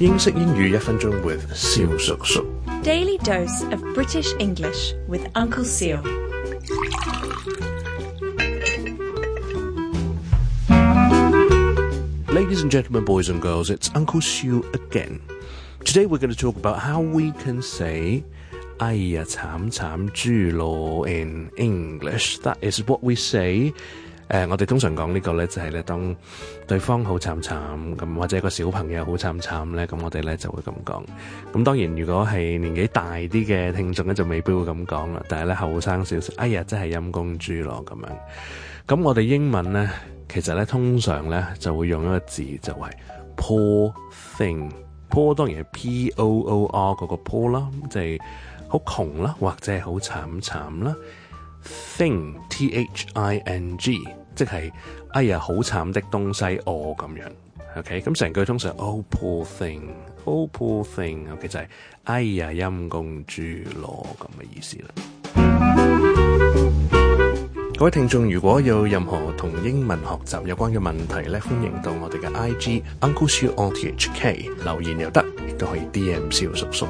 英式英语一分钟 with Daily dose of British English with Uncle Ladies and gentlemen, boys and girls, it's Uncle Seal again. Today we're going to talk about how we can say 哎呀惨惨猪咯 in English. That is what we say 誒，我哋通常講呢個咧，就係咧，當對方好慘慘咁，或者個小朋友好慘慘咧，咁我哋咧就會咁講。咁當然，如果係年紀大啲嘅聽眾咧，就未必會咁講啦。但系咧，後生少少，哎呀，真係陰公豬咯咁樣。咁我哋英文咧，其實咧通常咧就會用一個字就係 poor thing。po 當然係 p o o r 嗰個 po 啦，即係好窮啦，或者係好慘慘啦。thing t h i n g 即係哎呀，好慘的東西哦咁樣，OK？咁成句通常 Oh poor thing，Oh poor thing，OK 就係哎呀，阴公猪羅咁嘅意思啦。各位聽眾如果有任何同英文學習有關嘅問題咧，歡迎到我哋嘅 IG Uncle Sir O T H K 留言又得，亦都可以 D M 小叔叔。